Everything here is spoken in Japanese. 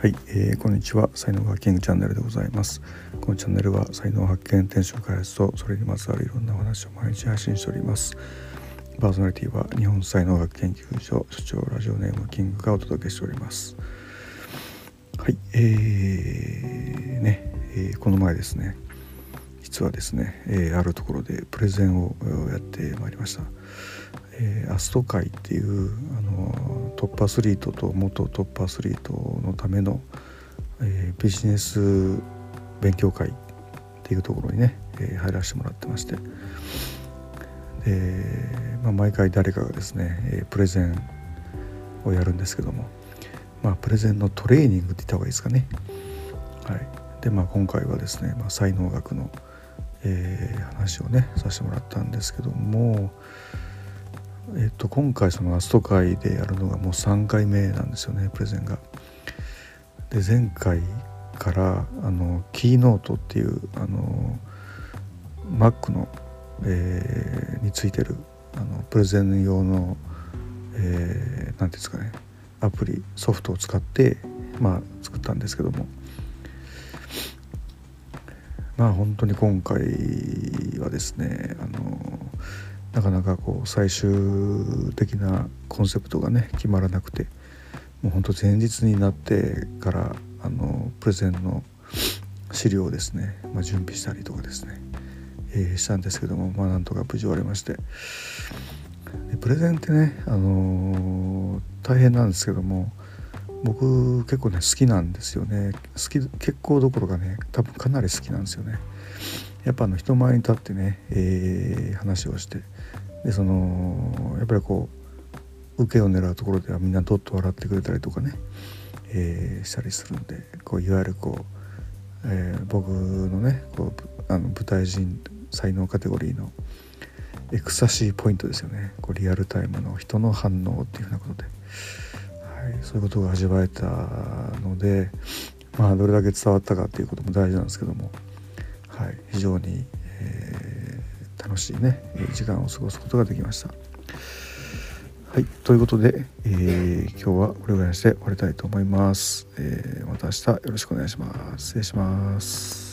はい、えー、こんにちは。才能ハッキングチャンネルでございます。このチャンネルは才能発見転職開発とそれにまつわるいろんなお話を毎日配信しております。パーソナリティは日本才能学研究所所長ラジオネームキングがお届けしております。はいえー、ね、えー、この前ですね実はですね、えー、あるところでプレゼンをやってまいりました。えー、アスト会っていうあのトップアスリートと元トップアスリートのための、えー、ビジネス勉強会っていうところにね、えー、入らせてもらってまして。で、まあ、毎回誰かがですね、えー、プレゼンをやるんですけども、まあ、プレゼンのトレーニングって言った方がいいですかね。はい、でまあ今回はですね、まあ、才能学の、えー、話をねさせてもらったんですけどもえっと、今回そのアスト会でやるのがもう3回目なんですよねプレゼンが。で前回からあのキーノートっていうあの Mac の、えー、についてるあのプレゼン用の何、えー、て言うんですかねアプリソフトを使ってまあ作ったんですけどもまあ本当に今回はですねあのなかなかこう最終的なコンセプトがね決まらなくてもうほんと前日になってからあのプレゼンの資料をですね、まあ、準備したりとかですね、えー、したんですけどもまあなんとか無事終わりましてでプレゼンってね、あのー、大変なんですけども僕結構ね好きなんですよね。好き結構どころかね多分かなり好きなんですよね。やっぱあの人前に立ってね、えー、話をして。でそのやっぱりこう受けを狙うところではみんなどっと笑ってくれたりとかね、えー、したりするんでこういわゆるこう、えー、僕のねこうあの舞台人才能カテゴリーのエクサシーポイントですよね。こうリアルタイムの人の反応っていうふうなことで、そういうことが味わえたのでまあどれだけ伝わったかっていうことも大事なんですけどもはい、非常に、えー、楽しいね時間を過ごすことができました。はい、ということで、えー、今日はこれぐらいにして終わりたいと思います。えー、また明日よろしくお願いします。失礼します。